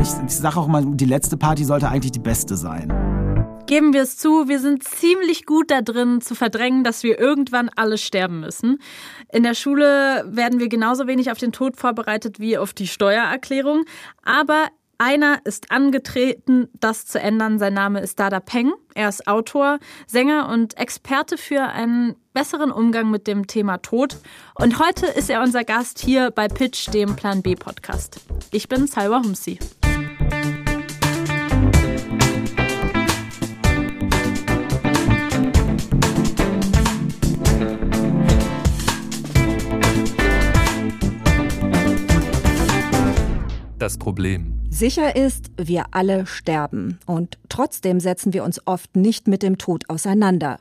ich, ich sage auch immer, die letzte Party sollte eigentlich die beste sein. Geben wir es zu, wir sind ziemlich gut da drin zu verdrängen, dass wir irgendwann alle sterben müssen. In der Schule werden wir genauso wenig auf den Tod vorbereitet wie auf die Steuererklärung. Aber einer ist angetreten, das zu ändern. Sein Name ist Dada Peng. Er ist Autor, Sänger und Experte für einen besseren Umgang mit dem Thema Tod. Und heute ist er unser Gast hier bei Pitch, dem Plan B Podcast. Ich bin Salwa Humsi. Das Problem. Sicher ist, wir alle sterben. Und trotzdem setzen wir uns oft nicht mit dem Tod auseinander.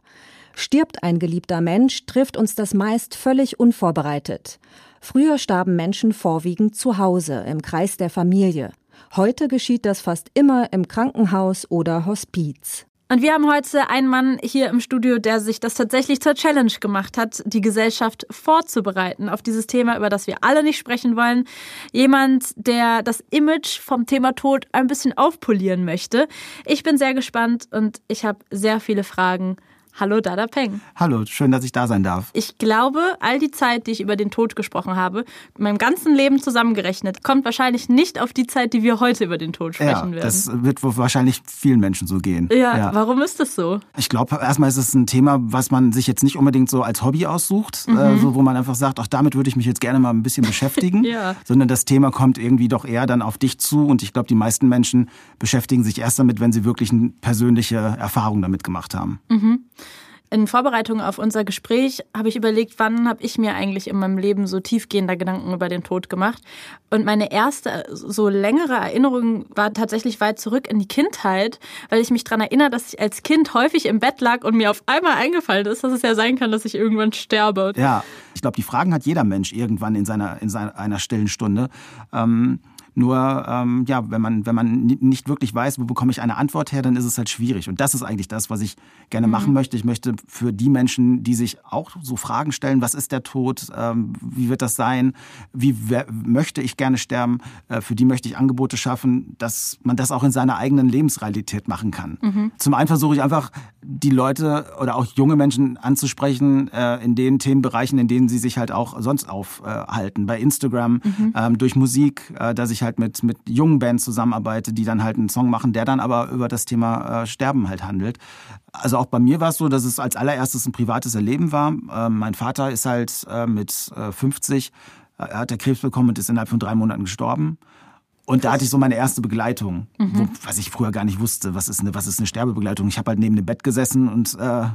Stirbt ein geliebter Mensch, trifft uns das meist völlig unvorbereitet. Früher starben Menschen vorwiegend zu Hause, im Kreis der Familie. Heute geschieht das fast immer im Krankenhaus oder Hospiz. Und wir haben heute einen Mann hier im Studio, der sich das tatsächlich zur Challenge gemacht hat, die Gesellschaft vorzubereiten auf dieses Thema, über das wir alle nicht sprechen wollen. Jemand, der das Image vom Thema Tod ein bisschen aufpolieren möchte. Ich bin sehr gespannt und ich habe sehr viele Fragen Hallo Dada Peng. Hallo, schön, dass ich da sein darf. Ich glaube, all die Zeit, die ich über den Tod gesprochen habe, in meinem ganzen Leben zusammengerechnet, kommt wahrscheinlich nicht auf die Zeit, die wir heute über den Tod sprechen ja, werden. Das wird wahrscheinlich vielen Menschen so gehen. Ja, ja. warum ist das so? Ich glaube, erstmal ist es ein Thema, was man sich jetzt nicht unbedingt so als Hobby aussucht, äh, mhm. äh, so, wo man einfach sagt, ach, damit würde ich mich jetzt gerne mal ein bisschen beschäftigen. ja. Sondern das Thema kommt irgendwie doch eher dann auf dich zu. Und ich glaube, die meisten Menschen beschäftigen sich erst damit, wenn sie wirklich eine persönliche Erfahrung damit gemacht haben. Mhm. In Vorbereitung auf unser Gespräch habe ich überlegt, wann habe ich mir eigentlich in meinem Leben so tiefgehender Gedanken über den Tod gemacht. Und meine erste so längere Erinnerung war tatsächlich weit zurück in die Kindheit, weil ich mich daran erinnere, dass ich als Kind häufig im Bett lag und mir auf einmal eingefallen ist, dass es ja sein kann, dass ich irgendwann sterbe. Ja, ich glaube, die Fragen hat jeder Mensch irgendwann in seiner in seiner einer stillen Stunde. Ähm nur ähm, ja, wenn man, wenn man nicht wirklich weiß, wo bekomme ich eine Antwort her, dann ist es halt schwierig. Und das ist eigentlich das, was ich gerne mhm. machen möchte. Ich möchte für die Menschen, die sich auch so Fragen stellen, was ist der Tod, ähm, wie wird das sein, wie möchte ich gerne sterben, äh, für die möchte ich Angebote schaffen, dass man das auch in seiner eigenen Lebensrealität machen kann. Mhm. Zum einen versuche ich einfach, die Leute oder auch junge Menschen anzusprechen äh, in den Themenbereichen, in denen sie sich halt auch sonst aufhalten. Bei Instagram, mhm. ähm, durch Musik, äh, dass ich halt halt mit, mit jungen Bands zusammenarbeite, die dann halt einen Song machen, der dann aber über das Thema äh, Sterben halt handelt. Also auch bei mir war es so, dass es als allererstes ein privates Erleben war. Ähm, mein Vater ist halt äh, mit äh, 50, er hat der Krebs bekommen und ist innerhalb von drei Monaten gestorben. Und da hatte ich so meine erste Begleitung, mhm. wo, was ich früher gar nicht wusste, was ist eine, was ist eine Sterbebegleitung. Ich habe halt neben dem Bett gesessen und äh,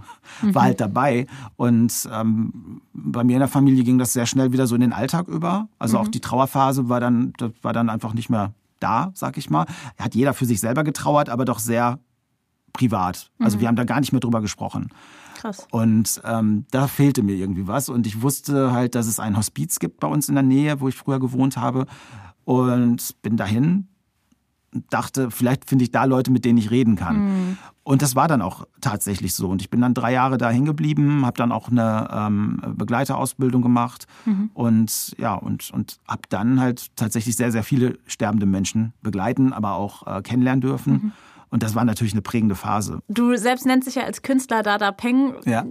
mhm. war halt dabei. Und ähm, bei mir in der Familie ging das sehr schnell wieder so in den Alltag über. Also mhm. auch die Trauerphase war dann, war dann einfach nicht mehr da, sag ich mal. Hat jeder für sich selber getrauert, aber doch sehr privat. Also mhm. wir haben da gar nicht mehr drüber gesprochen. Krass. Und ähm, da fehlte mir irgendwie was. Und ich wusste halt, dass es ein Hospiz gibt bei uns in der Nähe, wo ich früher gewohnt habe und bin dahin und dachte, vielleicht finde ich da Leute, mit denen ich reden kann. Mhm. Und das war dann auch tatsächlich so. Und ich bin dann drei Jahre da hängen geblieben, habe dann auch eine ähm, Begleiterausbildung gemacht mhm. und ja, und, und habe dann halt tatsächlich sehr, sehr viele sterbende Menschen begleiten, aber auch äh, kennenlernen dürfen. Mhm. Und das war natürlich eine prägende Phase. Du selbst nennst dich ja als Künstler Dada Peng. Ja.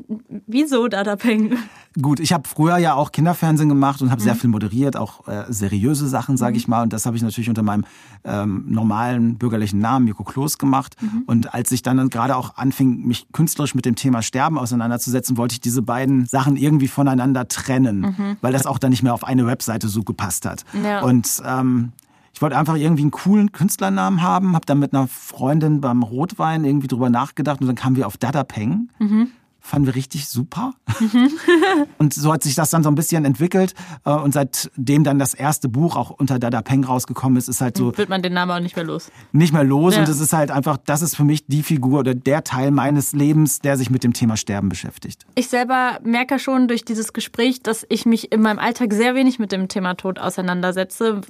Wieso Dada Peng? Gut, ich habe früher ja auch Kinderfernsehen gemacht und habe mhm. sehr viel moderiert, auch äh, seriöse Sachen, sage mhm. ich mal. Und das habe ich natürlich unter meinem ähm, normalen bürgerlichen Namen Mirko Kloß gemacht. Mhm. Und als ich dann gerade auch anfing, mich künstlerisch mit dem Thema Sterben auseinanderzusetzen, wollte ich diese beiden Sachen irgendwie voneinander trennen, mhm. weil das auch dann nicht mehr auf eine Webseite so gepasst hat. Ja. Und ähm, ich wollte einfach irgendwie einen coolen Künstlernamen haben, habe dann mit einer Freundin beim Rotwein irgendwie drüber nachgedacht und dann kamen wir auf Dada Peng. Mhm fanden wir richtig super. Mhm. und so hat sich das dann so ein bisschen entwickelt. Äh, und seitdem dann das erste Buch auch unter Dada Peng rausgekommen ist, ist halt so. Wird man den Namen auch nicht mehr los. Nicht mehr los. Ja. Und es ist halt einfach, das ist für mich die Figur oder der Teil meines Lebens, der sich mit dem Thema Sterben beschäftigt. Ich selber merke schon durch dieses Gespräch, dass ich mich in meinem Alltag sehr wenig mit dem Thema Tod auseinandersetze.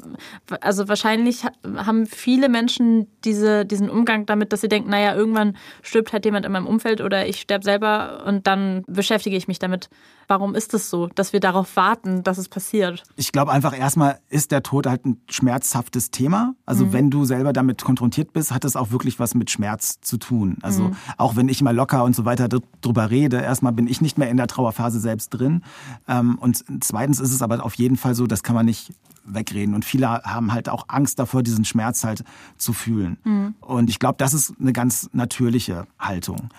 Also wahrscheinlich haben viele Menschen diese, diesen Umgang damit, dass sie denken, naja, irgendwann stirbt halt jemand in meinem Umfeld oder ich sterbe selber und dann beschäftige ich mich damit. Warum ist es so, dass wir darauf warten, dass es passiert? Ich glaube einfach erstmal ist der Tod halt ein schmerzhaftes Thema. Also mhm. wenn du selber damit konfrontiert bist, hat es auch wirklich was mit Schmerz zu tun. Also mhm. auch wenn ich mal locker und so weiter drüber rede, erstmal bin ich nicht mehr in der Trauerphase selbst drin. Ähm, und zweitens ist es aber auf jeden Fall so, das kann man nicht wegreden. Und viele haben halt auch Angst davor, diesen Schmerz halt zu fühlen. Mhm. Und ich glaube, das ist eine ganz natürliche Haltung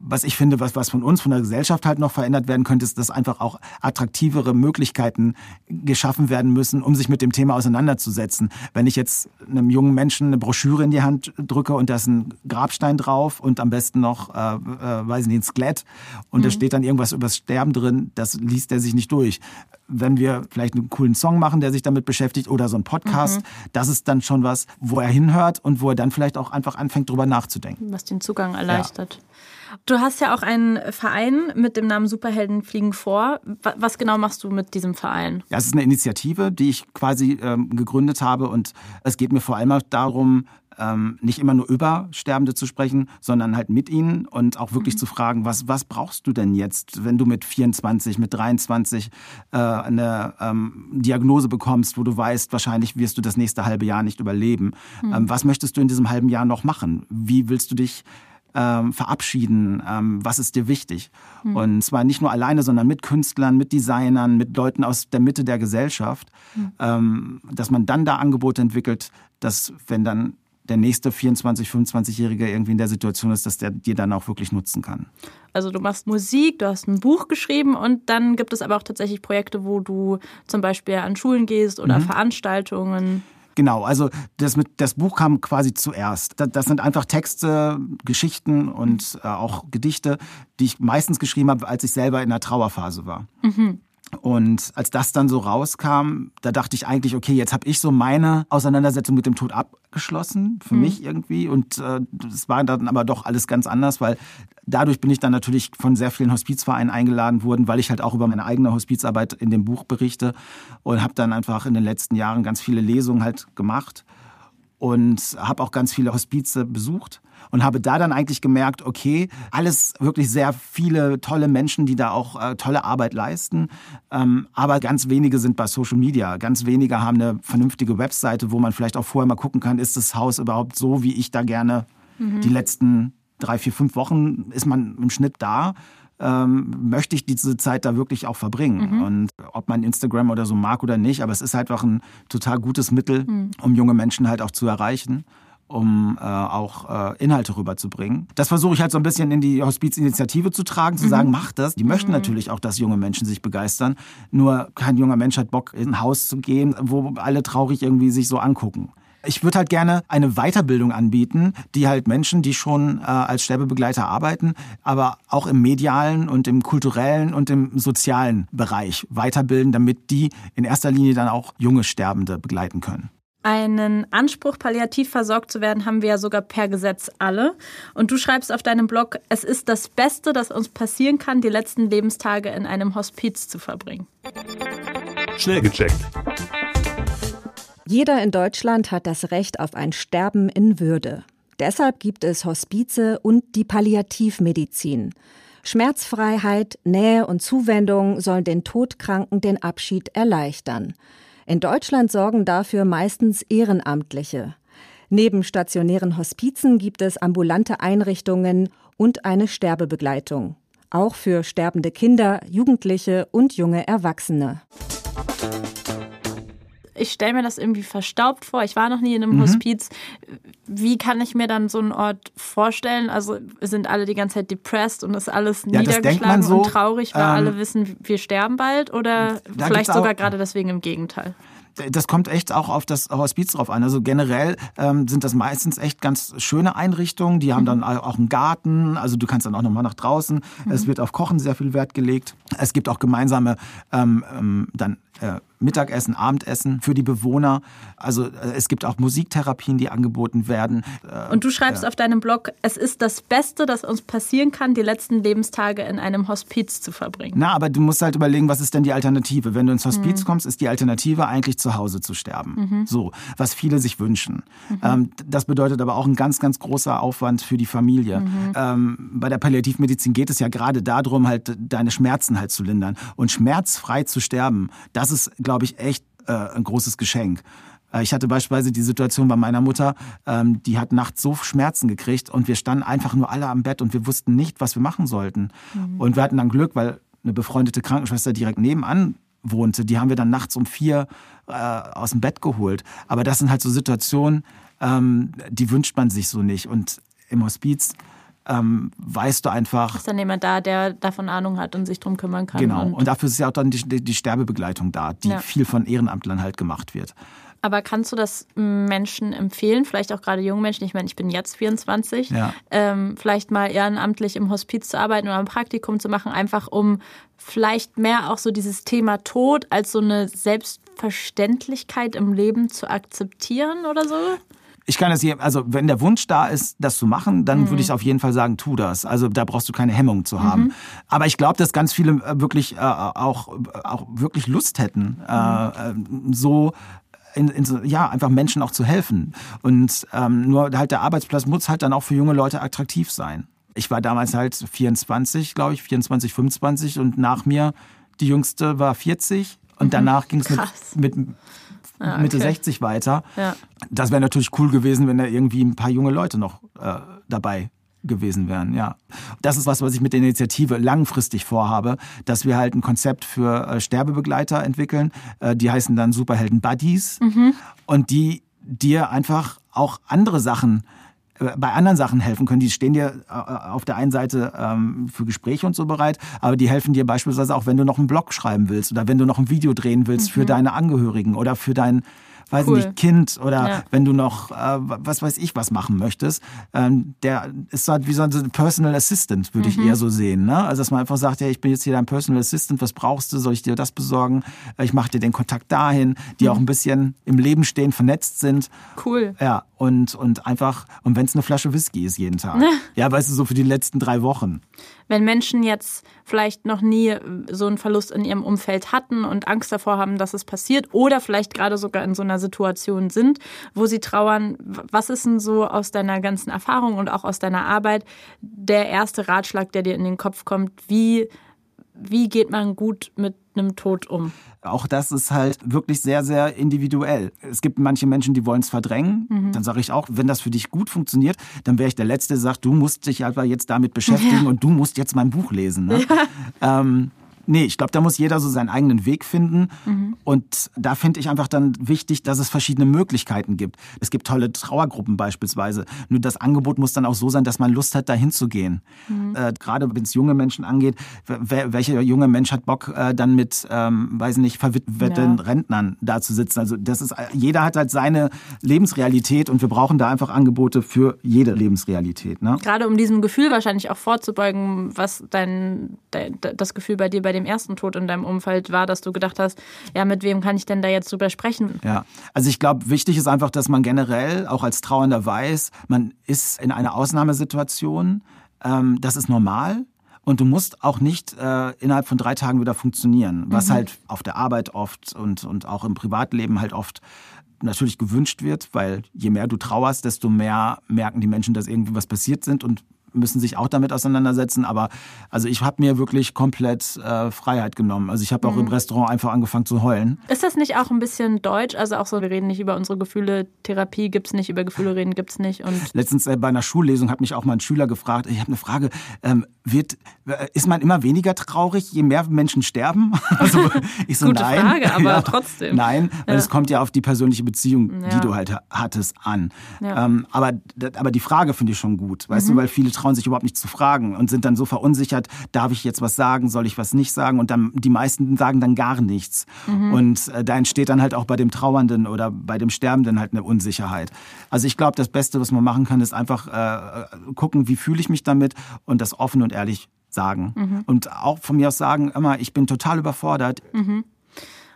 was ich finde, was, was von uns, von der Gesellschaft halt noch verändert werden könnte, ist, dass einfach auch attraktivere Möglichkeiten geschaffen werden müssen, um sich mit dem Thema auseinanderzusetzen. Wenn ich jetzt einem jungen Menschen eine Broschüre in die Hand drücke und da ist ein Grabstein drauf und am besten noch, äh, äh, weiß nicht, ein Skelett und mhm. da steht dann irgendwas übers Sterben drin, das liest er sich nicht durch. Wenn wir vielleicht einen coolen Song machen, der sich damit beschäftigt oder so ein Podcast, mhm. das ist dann schon was, wo er hinhört und wo er dann vielleicht auch einfach anfängt, drüber nachzudenken. Was den Zugang erleichtert. Ja. Du hast ja auch einen Verein mit dem Namen Superhelden fliegen vor. Was genau machst du mit diesem Verein? Ja, es ist eine Initiative, die ich quasi ähm, gegründet habe und es geht mir vor allem auch darum, ähm, nicht immer nur über Sterbende zu sprechen, sondern halt mit ihnen und auch wirklich mhm. zu fragen, was, was brauchst du denn jetzt, wenn du mit 24, mit 23 äh, eine ähm, Diagnose bekommst, wo du weißt, wahrscheinlich wirst du das nächste halbe Jahr nicht überleben. Mhm. Ähm, was möchtest du in diesem halben Jahr noch machen? Wie willst du dich ähm, verabschieden? Ähm, was ist dir wichtig? Mhm. Und zwar nicht nur alleine, sondern mit Künstlern, mit Designern, mit Leuten aus der Mitte der Gesellschaft, mhm. ähm, dass man dann da Angebote entwickelt, dass wenn dann der nächste 24, 25-Jährige irgendwie in der Situation ist, dass der dir dann auch wirklich nutzen kann. Also du machst Musik, du hast ein Buch geschrieben und dann gibt es aber auch tatsächlich Projekte, wo du zum Beispiel an Schulen gehst oder mhm. Veranstaltungen. Genau, also das, mit, das Buch kam quasi zuerst. Das, das sind einfach Texte, Geschichten und äh, auch Gedichte, die ich meistens geschrieben habe, als ich selber in der Trauerphase war. Mhm. Und als das dann so rauskam, da dachte ich eigentlich, okay, jetzt habe ich so meine Auseinandersetzung mit dem Tod abgeschlossen, für mhm. mich irgendwie. Und äh, das war dann aber doch alles ganz anders, weil dadurch bin ich dann natürlich von sehr vielen Hospizvereinen eingeladen worden, weil ich halt auch über meine eigene Hospizarbeit in dem Buch berichte und habe dann einfach in den letzten Jahren ganz viele Lesungen halt gemacht und habe auch ganz viele Hospize besucht und habe da dann eigentlich gemerkt, okay, alles wirklich sehr viele tolle Menschen, die da auch äh, tolle Arbeit leisten, ähm, aber ganz wenige sind bei Social Media, ganz wenige haben eine vernünftige Webseite, wo man vielleicht auch vorher mal gucken kann, ist das Haus überhaupt so, wie ich da gerne mhm. die letzten drei, vier, fünf Wochen ist man im Schnitt da. Ähm, möchte ich diese Zeit da wirklich auch verbringen. Mhm. Und ob man Instagram oder so mag oder nicht, aber es ist halt auch ein total gutes Mittel, mhm. um junge Menschen halt auch zu erreichen um äh, auch äh, Inhalte rüberzubringen. Das versuche ich halt so ein bisschen in die Hospizinitiative zu tragen, zu mhm. sagen, mach das. Die möchten mhm. natürlich auch, dass junge Menschen sich begeistern. Nur kein junger Mensch hat Bock, in ein Haus zu gehen, wo alle traurig irgendwie sich so angucken. Ich würde halt gerne eine Weiterbildung anbieten, die halt Menschen, die schon äh, als Sterbebegleiter arbeiten, aber auch im medialen und im kulturellen und im sozialen Bereich weiterbilden, damit die in erster Linie dann auch junge Sterbende begleiten können. Einen Anspruch, palliativ versorgt zu werden, haben wir ja sogar per Gesetz alle. Und du schreibst auf deinem Blog, es ist das Beste, das uns passieren kann, die letzten Lebenstage in einem Hospiz zu verbringen. Schnell gecheckt. Jeder in Deutschland hat das Recht auf ein Sterben in Würde. Deshalb gibt es Hospize und die Palliativmedizin. Schmerzfreiheit, Nähe und Zuwendung sollen den Todkranken den Abschied erleichtern. In Deutschland sorgen dafür meistens Ehrenamtliche. Neben stationären Hospizen gibt es ambulante Einrichtungen und eine Sterbebegleitung. Auch für sterbende Kinder, Jugendliche und junge Erwachsene ich stelle mir das irgendwie verstaubt vor. Ich war noch nie in einem mhm. Hospiz. Wie kann ich mir dann so einen Ort vorstellen? Also sind alle die ganze Zeit depressed und ist alles ja, niedergeschlagen so, und traurig, weil ähm, alle wissen, wir sterben bald? Oder vielleicht sogar gerade deswegen im Gegenteil? das kommt echt auch auf das Hospiz drauf an. Also generell ähm, sind das meistens echt ganz schöne Einrichtungen. Die haben dann mhm. auch einen Garten. Also du kannst dann auch nochmal nach draußen. Mhm. Es wird auf Kochen sehr viel Wert gelegt. Es gibt auch gemeinsame ähm, ähm, dann äh, Mittagessen, Abendessen für die Bewohner. Also äh, es gibt auch Musiktherapien, die angeboten werden. Äh, Und du schreibst auf deinem Blog, es ist das Beste, das uns passieren kann, die letzten Lebenstage in einem Hospiz zu verbringen. Na, aber du musst halt überlegen, was ist denn die Alternative? Wenn du ins Hospiz mhm. kommst, ist die Alternative eigentlich zu Hause zu sterben. Mhm. So, was viele sich wünschen. Mhm. Ähm, das bedeutet aber auch ein ganz, ganz großer Aufwand für die Familie. Mhm. Ähm, bei der Palliativmedizin geht es ja gerade darum, halt deine Schmerzen halt zu lindern. Und schmerzfrei zu sterben, das ist, glaube ich, echt äh, ein großes Geschenk. Äh, ich hatte beispielsweise die Situation bei meiner Mutter, ähm, die hat nachts so Schmerzen gekriegt und wir standen einfach nur alle am Bett und wir wussten nicht, was wir machen sollten. Mhm. Und wir hatten dann Glück, weil eine befreundete Krankenschwester direkt nebenan wohnte, die haben wir dann nachts um vier äh, aus dem Bett geholt. Aber das sind halt so Situationen, ähm, die wünscht man sich so nicht. Und im Hospiz ähm, weißt du einfach. Ist dann jemand da, der davon Ahnung hat und sich drum kümmern kann. Genau. Und, und dafür ist ja auch dann die, die, Sterbebegleitung da, die ja. viel von Ehrenamtlern halt gemacht wird. Aber kannst du das Menschen empfehlen, vielleicht auch gerade jungen Menschen? Ich meine, ich bin jetzt 24, ja. ähm, vielleicht mal ehrenamtlich im Hospiz zu arbeiten oder ein Praktikum zu machen, einfach um vielleicht mehr auch so dieses Thema Tod als so eine Selbstverständlichkeit im Leben zu akzeptieren oder so? Ich kann das hier, also wenn der Wunsch da ist, das zu machen, dann mhm. würde ich auf jeden Fall sagen, tu das. Also da brauchst du keine Hemmung zu haben. Mhm. Aber ich glaube, dass ganz viele äh, wirklich äh, auch, auch wirklich Lust hätten, äh, mhm. äh, so in, in ja, einfach Menschen auch zu helfen. Und ähm, nur halt der Arbeitsplatz muss halt dann auch für junge Leute attraktiv sein. Ich war damals halt 24, glaube ich, 24, 25 und nach mir die jüngste war 40 und mhm. danach ging es mit, mit ah, okay. Mitte 60 weiter. Ja. Das wäre natürlich cool gewesen, wenn da irgendwie ein paar junge Leute noch äh, dabei gewesen wären, ja. Das ist was, was ich mit der Initiative langfristig vorhabe, dass wir halt ein Konzept für äh, Sterbebegleiter entwickeln. Äh, die heißen dann Superhelden Buddies mhm. und die dir einfach auch andere Sachen bei anderen Sachen helfen können. Die stehen dir äh, auf der einen Seite ähm, für Gespräche und so bereit, aber die helfen dir beispielsweise auch, wenn du noch einen Blog schreiben willst oder wenn du noch ein Video drehen willst mhm. für deine Angehörigen oder für dein weiß cool. nicht, Kind oder ja. wenn du noch, äh, was weiß ich, was machen möchtest, ähm, der ist halt wie so ein Personal Assistant, würde mhm. ich eher so sehen. Ne? Also, dass man einfach sagt, ja, ich bin jetzt hier dein Personal Assistant, was brauchst du, soll ich dir das besorgen? Äh, ich mache dir den Kontakt dahin, die mhm. auch ein bisschen im Leben stehen, vernetzt sind. Cool. Ja, und, und einfach, und wenn es eine Flasche Whisky ist jeden Tag. ja, weißt du, so für die letzten drei Wochen wenn Menschen jetzt vielleicht noch nie so einen Verlust in ihrem Umfeld hatten und Angst davor haben, dass es passiert oder vielleicht gerade sogar in so einer Situation sind, wo sie trauern, was ist denn so aus deiner ganzen Erfahrung und auch aus deiner Arbeit der erste Ratschlag, der dir in den Kopf kommt? Wie, wie geht man gut mit einem Tod um? Auch das ist halt wirklich sehr, sehr individuell. Es gibt manche Menschen, die wollen es verdrängen. Mhm. Dann sage ich auch, wenn das für dich gut funktioniert, dann wäre ich der Letzte, der sagt, du musst dich einfach jetzt damit beschäftigen ja. und du musst jetzt mein Buch lesen. Ne? Ja. Ähm, Nee, ich glaube, da muss jeder so seinen eigenen Weg finden. Mhm. Und da finde ich einfach dann wichtig, dass es verschiedene Möglichkeiten gibt. Es gibt tolle Trauergruppen beispielsweise. Nur das Angebot muss dann auch so sein, dass man Lust hat, dahin zu gehen. Mhm. Äh, Gerade wenn es junge Menschen angeht, welcher junge Mensch hat Bock, äh, dann mit, ähm, weiß nicht, verwitweten ja. Rentnern da zu sitzen. Also das ist, jeder hat halt seine Lebensrealität und wir brauchen da einfach Angebote für jede Lebensrealität. Ne? Gerade um diesem Gefühl wahrscheinlich auch vorzubeugen, was dein, dein das Gefühl bei dir bei dem ersten Tod in deinem Umfeld war, dass du gedacht hast, ja, mit wem kann ich denn da jetzt drüber sprechen? Ja, also ich glaube, wichtig ist einfach, dass man generell auch als Trauernder weiß, man ist in einer Ausnahmesituation, ähm, das ist normal. Und du musst auch nicht äh, innerhalb von drei Tagen wieder funktionieren, was mhm. halt auf der Arbeit oft und, und auch im Privatleben halt oft natürlich gewünscht wird, weil je mehr du trauerst, desto mehr merken die Menschen, dass irgendwie was passiert sind und müssen sich auch damit auseinandersetzen. Aber also ich habe mir wirklich komplett äh, Freiheit genommen. Also ich habe auch mhm. im Restaurant einfach angefangen zu heulen. Ist das nicht auch ein bisschen deutsch? Also auch so, wir reden nicht über unsere Gefühle, Therapie gibt's nicht, über Gefühle reden gibt's nicht. Und Letztens äh, bei einer Schullesung hat mich auch mal ein Schüler gefragt, ich habe eine Frage, ähm, wird, äh, ist man immer weniger traurig, je mehr Menschen sterben? Also ich so, Gute nein. Frage, aber ja, trotzdem. Nein, weil ja. es kommt ja auf die persönliche Beziehung, ja. die du halt hattest, an. Ähm, aber, aber die Frage finde ich schon gut, weißt mhm. du, weil viele trauen sich überhaupt nicht zu fragen und sind dann so verunsichert, darf ich jetzt was sagen, soll ich was nicht sagen? Und dann die meisten sagen dann gar nichts. Mhm. Und äh, da entsteht dann halt auch bei dem Trauernden oder bei dem Sterbenden halt eine Unsicherheit. Also ich glaube, das Beste, was man machen kann, ist einfach äh, gucken, wie fühle ich mich damit und das offen und ehrlich sagen. Mhm. Und auch von mir aus sagen, immer, ich bin total überfordert. Mhm.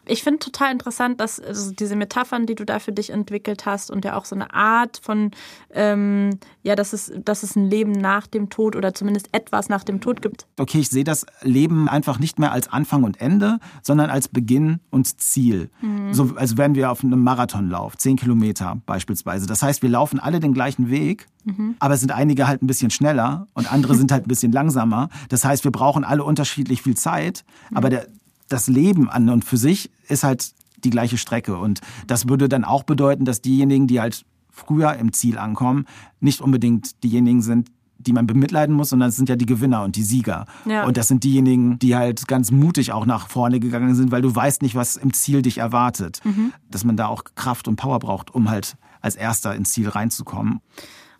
Ich finde total interessant, dass also diese Metaphern, die du da für dich entwickelt hast und ja auch so eine Art von, ähm, ja, dass es, dass es ein Leben nach dem Tod oder zumindest etwas nach dem Tod gibt. Okay, ich sehe das Leben einfach nicht mehr als Anfang und Ende, sondern als Beginn und Ziel. Mhm. So, als wären wir auf einem Marathonlauf, zehn Kilometer beispielsweise. Das heißt, wir laufen alle den gleichen Weg, mhm. aber es sind einige halt ein bisschen schneller und andere sind halt ein bisschen langsamer. Das heißt, wir brauchen alle unterschiedlich viel Zeit, mhm. aber der, das Leben an und für sich ist halt die gleiche Strecke. Und das würde dann auch bedeuten, dass diejenigen, die halt früher im Ziel ankommen, nicht unbedingt diejenigen sind, die man bemitleiden muss, sondern es sind ja die Gewinner und die Sieger. Ja. Und das sind diejenigen, die halt ganz mutig auch nach vorne gegangen sind, weil du weißt nicht, was im Ziel dich erwartet. Mhm. Dass man da auch Kraft und Power braucht, um halt als Erster ins Ziel reinzukommen.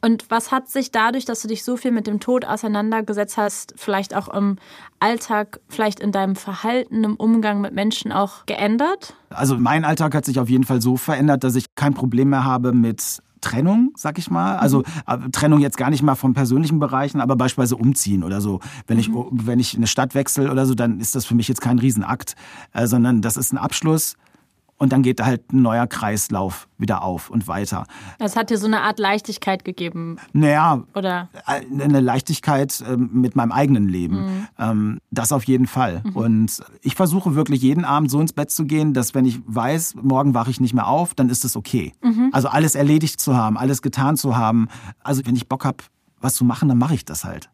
Und was hat sich dadurch, dass du dich so viel mit dem Tod auseinandergesetzt hast, vielleicht auch im Alltag, vielleicht in deinem Verhalten, im Umgang mit Menschen auch geändert? Also mein Alltag hat sich auf jeden Fall so verändert, dass ich kein Problem mehr habe mit Trennung, sag ich mal. Also mhm. Trennung jetzt gar nicht mal von persönlichen Bereichen, aber beispielsweise umziehen oder so. Wenn ich, mhm. wenn ich eine Stadt wechsle oder so, dann ist das für mich jetzt kein Riesenakt, äh, sondern das ist ein Abschluss und dann geht halt ein neuer Kreislauf wieder auf und weiter. Es hat dir so eine Art Leichtigkeit gegeben. Naja, oder eine Leichtigkeit ähm, mit meinem eigenen Leben. Mhm. Ähm, das auf jeden Fall. Mhm. Und ich versuche wirklich jeden Abend so ins Bett zu gehen, dass wenn ich weiß, morgen wache ich nicht mehr auf, dann ist es okay. Mhm. Also alles erledigt zu haben, alles getan zu haben. Also wenn ich Bock habe, was zu machen, dann mache ich das halt.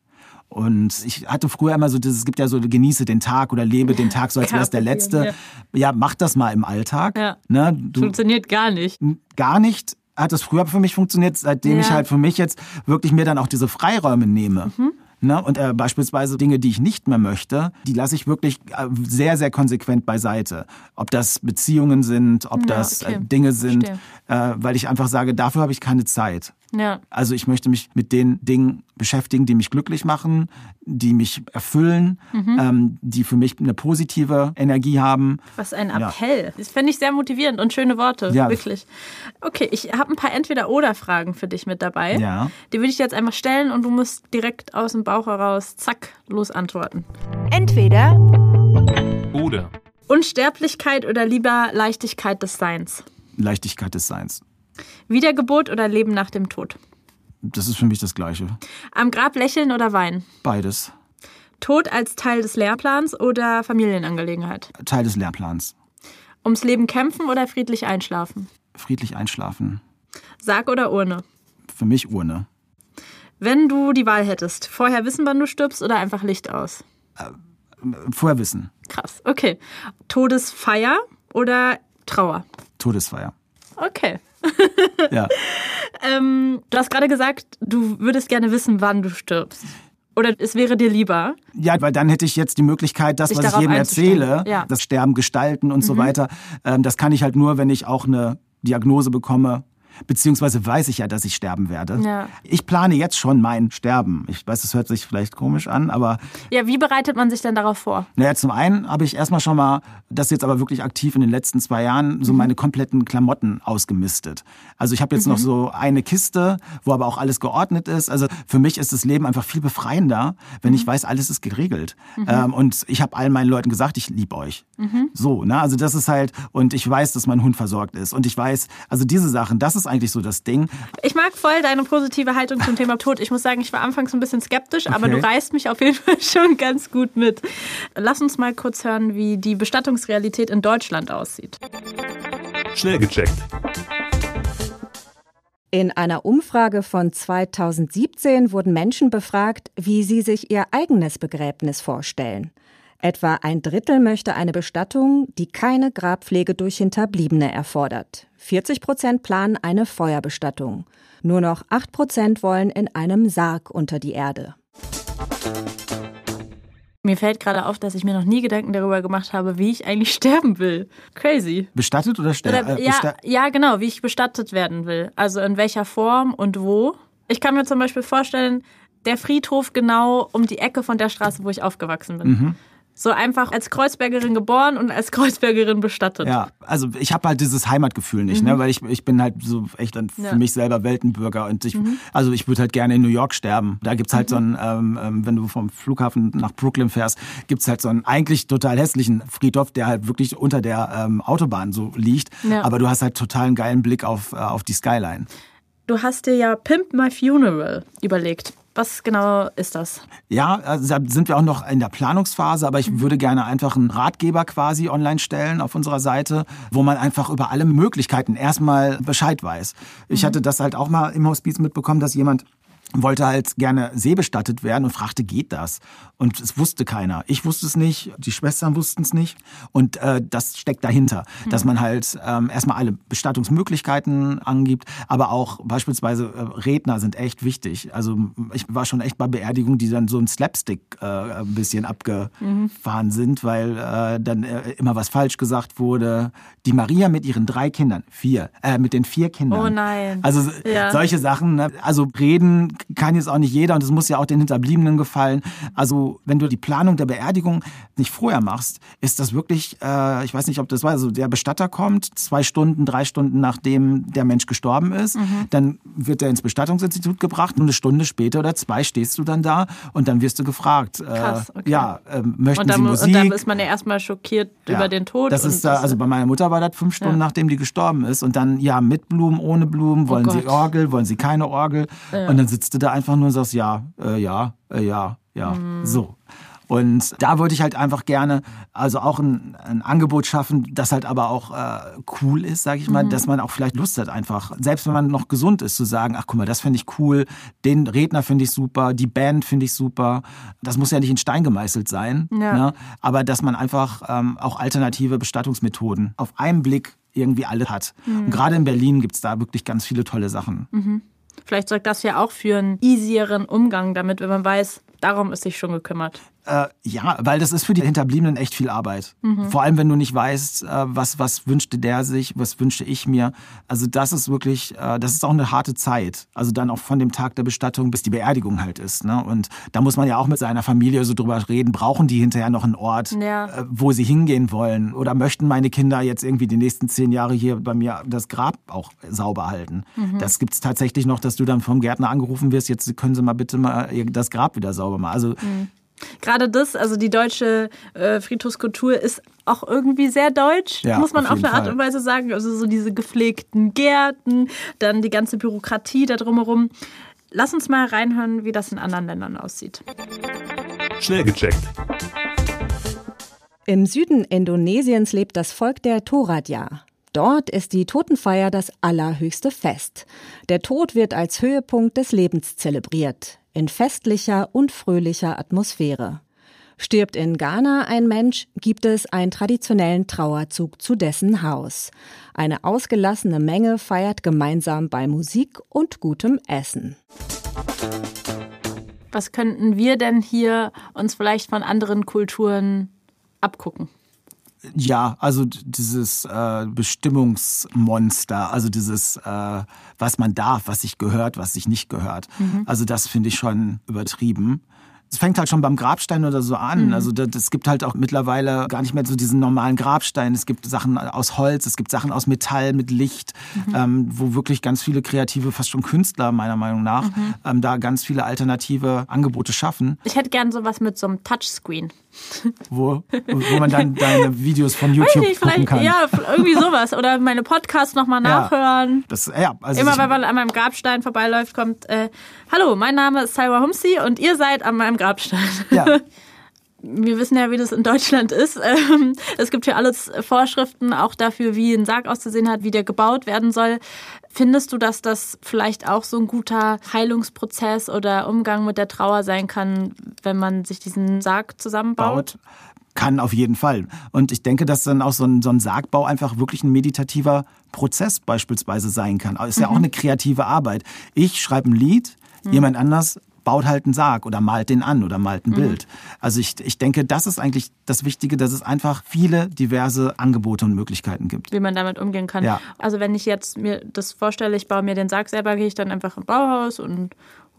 Und ich hatte früher immer so, es gibt ja so, genieße den Tag oder lebe den Tag so, als wäre es der letzte. Ja. ja, mach das mal im Alltag. Ja. Ne? Du, Funktioniert gar nicht. Gar nicht hat das früher für mich funktioniert, seitdem ja. ich halt für mich jetzt wirklich mir dann auch diese Freiräume nehme. Mhm. Ne? Und äh, beispielsweise Dinge, die ich nicht mehr möchte, die lasse ich wirklich äh, sehr, sehr konsequent beiseite. Ob das Beziehungen sind, ob ja, das okay. äh, Dinge sind, äh, weil ich einfach sage, dafür habe ich keine Zeit. Ja. Also ich möchte mich mit den Dingen beschäftigen, die mich glücklich machen, die mich erfüllen, mhm. ähm, die für mich eine positive Energie haben. Was ein Appell. Ja. Das fände ich sehr motivierend und schöne Worte, ja. wirklich. Okay, ich habe ein paar Entweder-Oder-Fragen für dich mit dabei. Ja. Die würde ich jetzt einfach stellen und du musst direkt aus dem Bauch heraus, zack, los antworten. Entweder oder. Unsterblichkeit oder lieber Leichtigkeit des Seins? Leichtigkeit des Seins. Wiedergeburt oder Leben nach dem Tod? Das ist für mich das Gleiche. Am Grab lächeln oder weinen? Beides. Tod als Teil des Lehrplans oder Familienangelegenheit? Teil des Lehrplans. Ums Leben kämpfen oder friedlich einschlafen? Friedlich einschlafen. Sarg oder Urne? Für mich Urne. Wenn du die Wahl hättest, vorher wissen, wann du stirbst oder einfach Licht aus? Äh, vorher wissen. Krass, okay. Todesfeier oder Trauer? Todesfeier. Okay. ja. ähm, du hast gerade gesagt, du würdest gerne wissen, wann du stirbst. Oder es wäre dir lieber? Ja, weil dann hätte ich jetzt die Möglichkeit, das, was ich jedem erzähle, ja. das Sterben gestalten und mhm. so weiter, ähm, das kann ich halt nur, wenn ich auch eine Diagnose bekomme, beziehungsweise weiß ich ja, dass ich sterben werde. Ja. Ich plane jetzt schon mein Sterben. Ich weiß, es hört sich vielleicht komisch an, aber. Ja, wie bereitet man sich denn darauf vor? Naja, zum einen habe ich erstmal schon mal, das jetzt aber wirklich aktiv in den letzten zwei Jahren, so mhm. meine kompletten Klamotten ausgemistet. Also ich habe jetzt mhm. noch so eine Kiste, wo aber auch alles geordnet ist. Also für mich ist das Leben einfach viel befreiender, wenn mhm. ich weiß, alles ist geregelt. Mhm. Ähm, und ich habe allen meinen Leuten gesagt, ich liebe euch. Mhm. So, ne? Also das ist halt, und ich weiß, dass mein Hund versorgt ist. Und ich weiß, also diese Sachen, das ist eigentlich so das Ding. Ich mag voll deine positive Haltung zum Thema Tod. Ich muss sagen, ich war anfangs ein bisschen skeptisch, okay. aber du reißt mich auf jeden Fall schon ganz gut mit. Lass uns mal kurz hören, wie die Bestattungsrealität in Deutschland aussieht. Schnell gecheckt. In einer Umfrage von 2017 wurden Menschen befragt, wie sie sich ihr eigenes Begräbnis vorstellen. Etwa ein Drittel möchte eine Bestattung, die keine Grabpflege durch Hinterbliebene erfordert. 40 Prozent planen eine Feuerbestattung. Nur noch 8 Prozent wollen in einem Sarg unter die Erde. Mir fällt gerade auf, dass ich mir noch nie Gedanken darüber gemacht habe, wie ich eigentlich sterben will. Crazy. Bestattet oder sterben? Äh, ja, ja, genau, wie ich bestattet werden will. Also in welcher Form und wo. Ich kann mir zum Beispiel vorstellen, der Friedhof genau um die Ecke von der Straße, wo ich aufgewachsen bin. Mhm So einfach als Kreuzbergerin geboren und als Kreuzbergerin bestattet. Ja, also ich habe halt dieses Heimatgefühl nicht, ne? weil ich, ich bin halt so echt dann für Ja. mich selber Weltenbürger und ich, also ich würde halt gerne in New York sterben. Da gibt's halt so einen, ähm, ähm, wenn du vom Flughafen nach Brooklyn fährst, gibt's halt so einen eigentlich total hässlichen Friedhof, der halt wirklich unter der ähm, Autobahn so liegt, Ja. aber du hast halt total einen geilen Blick auf, äh, auf die Skyline. Du hast dir ja Pimp My Funeral überlegt. Was genau ist das? Ja, also da sind wir auch noch in der Planungsphase, aber ich würde gerne einfach einen Ratgeber quasi online stellen auf unserer Seite, wo man einfach über alle Möglichkeiten erstmal Bescheid weiß. Ich hatte das halt auch mal im Hospiz mitbekommen, dass jemand wollte halt gerne seebestattet werden und fragte, geht das? Und es wusste keiner. Ich wusste es nicht, die Schwestern wussten es nicht. Und äh, das steckt dahinter, dass man halt ähm, erstmal alle Bestattungsmöglichkeiten angibt, aber auch beispielsweise äh, Redner sind echt wichtig. Also ich war schon echt bei Beerdigungen, die dann so ein Slapstick äh, ein bisschen abgefahren sind, weil äh, dann äh, immer was falsch gesagt wurde. Die Maria mit ihren drei Kindern, vier, äh, mit den vier Kindern. Oh nein. Also Ja. solche Sachen, ne? also reden kann jetzt auch nicht jeder und es muss ja auch den Hinterbliebenen gefallen. Also wenn du die Planung der Beerdigung nicht vorher machst, ist das wirklich, äh, ich weiß nicht, ob das war, also der Bestatter kommt zwei Stunden, drei Stunden nachdem der Mensch gestorben ist, Mhm. dann wird er ins Bestattungsinstitut gebracht und eine Stunde später oder zwei stehst du dann da und dann wirst du gefragt, äh, Krass, okay. ja, ähm, möchten Und dann, Sie mu- Musik? und dann ist man ja erstmal schockiert Ja. über den Tod. Das ist, da, also bei meiner Mutter war das fünf Stunden, Ja. nachdem die gestorben ist. Und dann, ja, mit Blumen, ohne Blumen, wollen Sie Gott. Orgel, wollen Sie keine Orgel? Und dann sitzt du da einfach nur und sagst, ja, äh, ja, äh, ja, ja, Mhm. so. Und da würde ich halt einfach gerne, also auch ein, ein Angebot schaffen, das halt aber auch äh, cool ist, sage ich mal, Mhm. dass man auch vielleicht Lust hat einfach, selbst wenn man noch gesund ist, zu sagen, ach guck mal, das finde ich cool, den Redner finde ich super, die Band finde ich super. Das muss ja nicht in Stein gemeißelt sein, Ja. ne? aber dass man einfach ähm, auch alternative Bestattungsmethoden auf einen Blick irgendwie alle hat. Mhm. Und gerade in Berlin gibt's da wirklich ganz viele tolle Sachen. Vielleicht sorgt das ja auch für einen easieren Umgang damit, wenn man weiß, darum ist sich schon gekümmert. Äh, ja, weil das ist für die Hinterbliebenen echt viel Arbeit. Vor allem, wenn du nicht weißt, äh, was, was wünschte der sich, was wünschte ich mir. Also das ist wirklich, äh, das ist auch eine harte Zeit. Also dann auch von dem Tag der Bestattung bis die Beerdigung halt ist. Ne? Und da muss man ja auch mit seiner Familie so drüber reden. Brauchen die hinterher noch einen Ort, Ja. äh, wo sie hingehen wollen? Oder möchten meine Kinder jetzt irgendwie die nächsten zehn Jahre hier bei mir das Grab auch sauber halten? Das gibt's tatsächlich noch, dass du dann vom Gärtner angerufen wirst, jetzt können Sie mal bitte mal ihr- das Grab wieder sauber machen. Also Gerade das, also die deutsche äh, Friedhofskultur ist auch irgendwie sehr deutsch, Ja, muss man auf auf, eine Art Fall. und Weise sagen. Also so diese gepflegten Gärten, dann die ganze Bürokratie da drumherum. Lass uns mal reinhören, wie das in anderen Ländern aussieht. Schnell gecheckt. Im Süden Indonesiens lebt das Volk der Toradja. Dort ist die Totenfeier das allerhöchste Fest. Der Tod wird als Höhepunkt des Lebens zelebriert, in festlicher und fröhlicher Atmosphäre. Stirbt in Ghana ein Mensch, gibt es einen traditionellen Trauerzug zu dessen Haus. Eine ausgelassene Menge feiert gemeinsam bei Musik und gutem Essen. Was könnten wir denn hier uns vielleicht von anderen Kulturen abgucken? Ja, also dieses äh, Bestimmungsmonster, also dieses, äh, was man darf, was sich gehört, was sich nicht gehört. Also das finde ich schon übertrieben. Es fängt halt schon beim Grabstein oder so an. Also das, es gibt halt auch mittlerweile gar nicht mehr so diesen normalen Grabstein. Es gibt Sachen aus Holz, es gibt Sachen aus Metall mit Licht, ähm, wo wirklich ganz viele kreative, fast schon Künstler meiner Meinung nach, ähm, da ganz viele alternative Angebote schaffen, Ich hätte gern sowas mit so einem Touchscreen. wo, wo man dann deine Videos von Weiß YouTube nicht, gucken vielleicht, kann. ja, irgendwie sowas. Oder meine Podcasts nochmal Ja. nachhören. Das, ja, also Immer wenn man an meinem Grabstein vorbeiläuft, kommt, äh, hallo, mein Name ist Sarah Humsi und ihr seid an meinem Grabstein. Ja, Wir wissen ja, wie das in Deutschland ist. Ähm, Es gibt ja alles Vorschriften auch dafür, wie ein Sarg auszusehen hat, wie der gebaut werden soll. Findest du, dass das vielleicht auch so ein guter Heilungsprozess oder Umgang mit der Trauer sein kann, wenn man sich diesen Sarg zusammenbaut? baut. Kann auf jeden Fall. Und ich denke, dass dann auch so ein, so ein Sargbau einfach wirklich ein meditativer Prozess beispielsweise sein kann. Ist ja auch eine kreative Arbeit. Ich schreibe ein Lied, jemand anders baut halt einen Sarg oder malt den an oder malt ein Bild. Also ich, ich denke, das ist eigentlich das Wichtige, dass es einfach viele diverse Angebote und Möglichkeiten gibt. wie man damit umgehen kann. Ja. Also wenn ich jetzt mir das vorstelle, ich baue mir den Sarg selber, gehe ich dann einfach im Bauhaus und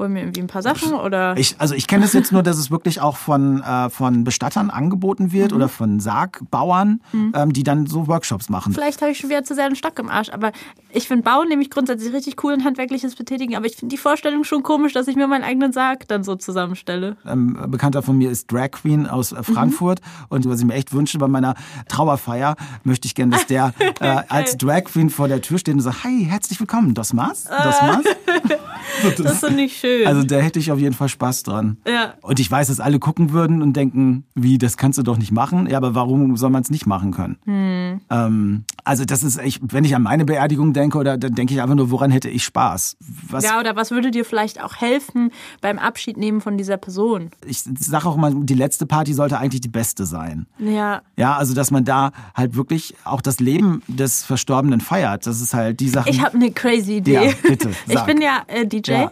hol mir irgendwie ein paar Sachen oder. Ich, also ich kenne es jetzt nur, dass es wirklich auch von, äh, von Bestattern angeboten Mhm. wird oder von Sargbauern, ähm, die dann so Workshops machen. Vielleicht habe ich schon wieder zu sehr einen Stock im Arsch, aber ich finde Bauen nämlich grundsätzlich richtig cool und handwerkliches Betätigen, aber ich finde die Vorstellung schon komisch, dass ich mir meinen eigenen Sarg dann so zusammenstelle. ähm, Bekannter von mir ist Drag Queen aus äh, Frankfurt und was ich mir echt wünsche bei meiner Trauerfeier, möchte ich gerne, dass der äh, als Drag Queen vor der Tür steht und sagt, hi, herzlich willkommen, das Maß, das Maß. Das finde ich schön. Also da hätte ich auf jeden Fall Spaß dran. Ja. Und ich weiß, dass alle gucken würden und denken, wie, das kannst du doch nicht machen. Ja, aber warum soll man es nicht machen können? Hm. Ähm, also das ist, ich, wenn ich an meine Beerdigung denke, oder dann denke ich einfach nur, woran hätte ich Spaß? Was, ja, oder was würde dir vielleicht auch helfen beim Abschied nehmen von dieser Person? Ich sage auch mal, die letzte Party sollte eigentlich die beste sein. Ja. Ja, also dass man da halt wirklich auch das Leben des Verstorbenen feiert. Das ist halt die Sache. Ich habe eine crazy Idee. Ja, bitte, Ich sag. bin ja äh, DJ. Ja.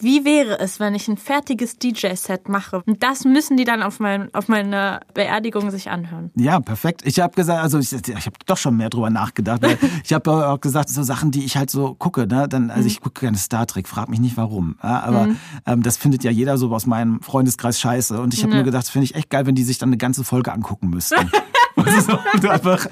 Wie wäre es, wenn ich ein fertiges DJ-Set mache? Und das müssen die dann auf, mein, auf meiner Beerdigung sich anhören. Ja, perfekt. Ich habe gesagt, also ich, ich habe doch schon mehr drüber nachgedacht. Ich habe auch gesagt, so Sachen, die ich halt so gucke. Ne? Dann, also ich gucke gerne Star Trek, frag mich nicht warum. Ja, aber ähm, das findet ja jeder so aus meinem Freundeskreis scheiße. Und ich habe mir gedacht, das finde ich echt geil, wenn die sich dann eine ganze Folge angucken müssten. Also, und einfach,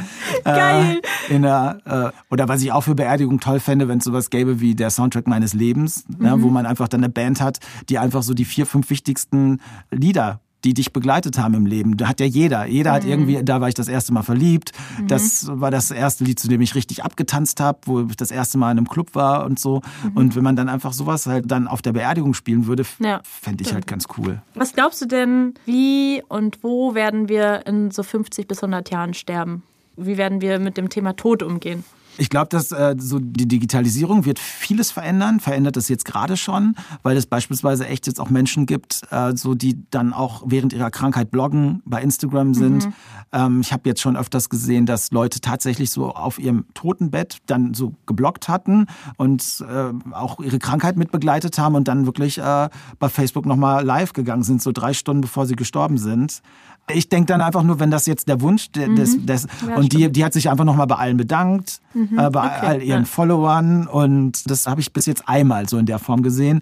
Geil. Äh, in der, äh, oder was ich auch für Beerdigung toll fände, wenn es sowas gäbe wie der Soundtrack meines Lebens, ne, wo man einfach dann eine Band hat, die einfach so die vier, fünf wichtigsten Lieder die dich begleitet haben im Leben. Da hat ja jeder. Jeder hat irgendwie, da war ich das erste Mal verliebt. Das war das erste Lied, zu dem ich richtig abgetanzt habe, wo ich das erste Mal in einem Club war und so. Und wenn man dann einfach sowas halt dann auf der Beerdigung spielen würde, Ja, fände ich halt ganz cool. Was glaubst du denn, wie und wo werden wir in so 50 bis 100 Jahren sterben? Wie werden wir mit dem Thema Tod umgehen? Ich glaube, dass äh, so die Digitalisierung wird vieles verändern, verändert es jetzt gerade schon, weil es beispielsweise echt jetzt auch Menschen gibt, äh, so die dann auch während ihrer Krankheit bloggen, bei Instagram sind. Ähm, ich habe jetzt schon öfters gesehen, dass Leute tatsächlich so auf ihrem Totenbett dann so gebloggt hatten und äh, auch ihre Krankheit mit begleitet haben und dann wirklich äh, bei Facebook nochmal live gegangen sind, so drei Stunden bevor sie gestorben sind. Ich denke dann einfach nur, wenn das jetzt der Wunsch de- des, des und die, die hat sich einfach nochmal bei allen bedankt, äh, bei all ihren ja. Followern und das habe ich bis jetzt einmal so in der Form gesehen.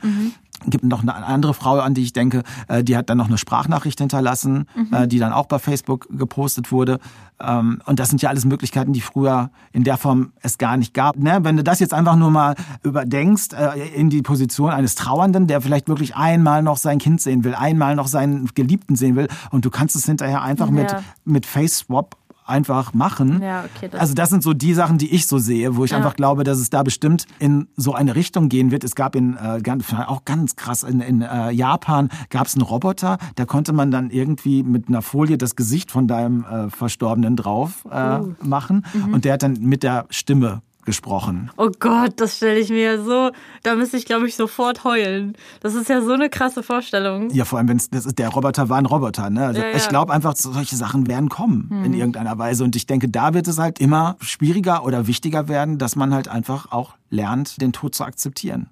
Gibt noch eine andere Frau, an die ich denke, äh, die hat dann noch eine Sprachnachricht hinterlassen, äh, die dann auch bei Facebook gepostet wurde. Ähm, Und das sind ja alles Möglichkeiten, die früher in der Form es gar nicht gab. Ne? Wenn du das jetzt einfach nur mal überdenkst, äh, in die Position eines Trauernden, der vielleicht wirklich einmal noch sein Kind sehen will, einmal noch seinen Geliebten sehen will und du kannst es hinterher einfach mit, Ja. mit Face Swap einfach machen. Ja, okay, das- also das sind so die Sachen, die ich so sehe, wo ich Ja. einfach glaube, dass es da bestimmt in so eine Richtung gehen wird. Es gab in äh, ganz, auch ganz krass in, in äh, Japan gab es einen Roboter, da konnte man dann irgendwie mit einer Folie das Gesicht von deinem äh, Verstorbenen drauf äh, Oh. machen Mhm. und der hat dann mit der Stimme gesprochen. Oh Gott, das stelle ich mir so, da müsste ich glaube ich sofort heulen. Das ist ja so eine krasse Vorstellung. Ja, vor allem, wenn das ist, der Roboter war ein Roboter. Ne? Also Ja, ja. Ich glaube einfach, solche Sachen werden kommen in irgendeiner Weise. Und ich denke, da wird es halt immer schwieriger oder wichtiger werden, dass man halt einfach auch lernt, den Tod zu akzeptieren.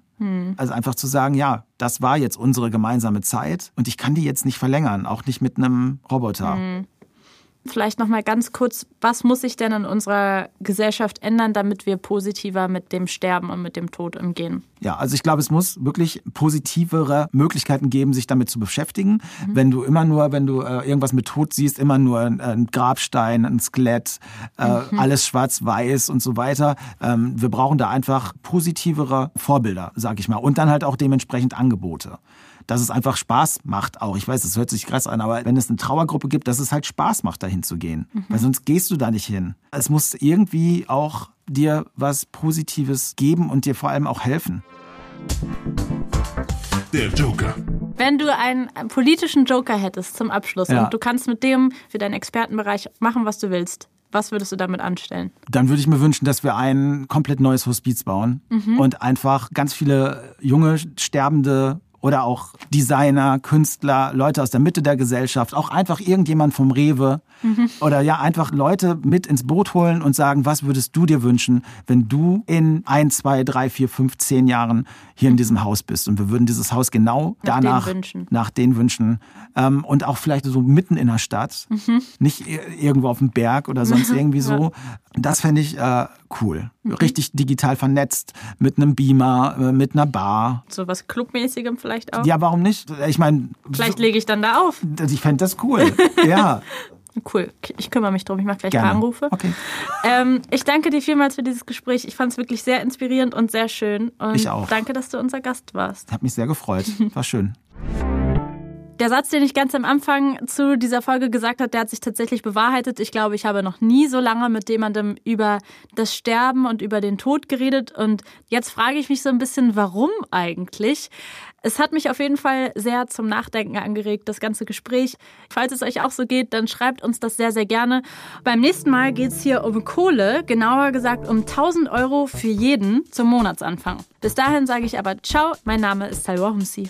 Also einfach zu sagen, ja, das war jetzt unsere gemeinsame Zeit und ich kann die jetzt nicht verlängern, auch nicht mit einem Roboter. Vielleicht noch mal ganz kurz, was muss sich denn in unserer Gesellschaft ändern, damit wir positiver mit dem Sterben und mit dem Tod umgehen? Ja, also ich glaube, es muss wirklich positivere Möglichkeiten geben, sich damit zu beschäftigen. Wenn du immer nur, wenn du äh, irgendwas mit Tod siehst, immer nur ein, ein Grabstein, ein Skelett, äh, alles schwarz-weiß und so weiter. Ähm, wir brauchen da einfach positivere Vorbilder, sag ich mal. Und dann halt auch dementsprechend Angebote. Dass es einfach Spaß macht auch. Ich weiß, es hört sich krass an, aber wenn es eine Trauergruppe gibt, dass es halt Spaß macht, dahin zu gehen. Weil sonst gehst du da nicht hin. Es muss irgendwie auch dir was Positives geben und dir vor allem auch helfen. Der Joker. Wenn du einen politischen Joker hättest zum Abschluss Ja. und du kannst mit dem für deinen Expertenbereich machen, was du willst, was würdest du damit anstellen? Dann würde ich mir wünschen, dass wir ein komplett neues Hospiz bauen und einfach ganz viele junge, sterbende oder auch Designer, Künstler, Leute aus der Mitte der Gesellschaft, auch einfach irgendjemand vom Rewe oder ja, einfach Leute mit ins Boot holen und sagen, was würdest du dir wünschen, wenn du in ein, zwei, drei, vier, fünf, zehn Jahren hier in diesem Haus bist und wir würden dieses Haus genau Nach den danach Wünschen. nach den Wünschen ähm, und auch vielleicht so mitten in der Stadt, nicht ir- irgendwo auf dem Berg oder sonst irgendwie so. Das fände ich äh, cool. Richtig digital vernetzt, mit einem Beamer, äh, mit einer Bar. So was Clubmäßigem vielleicht? Vielleicht auch. Ja, warum nicht? Ich meine, vielleicht lege ich dann da auf. Ich fände das cool. ja. Cool, ich kümmere mich drum. Ich mache gleich Gerne. ein paar Anrufe. Okay. Ähm, ich danke dir vielmals für dieses Gespräch. Ich fand es wirklich sehr inspirierend und sehr schön. Und Ich auch. Danke, dass du unser Gast warst. Hat mich sehr gefreut. War schön. Der Satz, den ich ganz am Anfang zu dieser Folge gesagt habe, der hat sich tatsächlich bewahrheitet. Ich glaube, ich habe noch nie so lange mit jemandem über das Sterben und über den Tod geredet. Und jetzt frage ich mich so ein bisschen, warum eigentlich? Es hat mich auf jeden Fall sehr zum Nachdenken angeregt, das ganze Gespräch. Falls es euch auch so geht, dann schreibt uns das sehr, sehr gerne. Beim nächsten Mal geht es hier um Kohle, genauer gesagt um 1000 Euro für jeden zum Monatsanfang. Bis dahin sage ich aber Ciao, mein Name ist Talwa Humsi.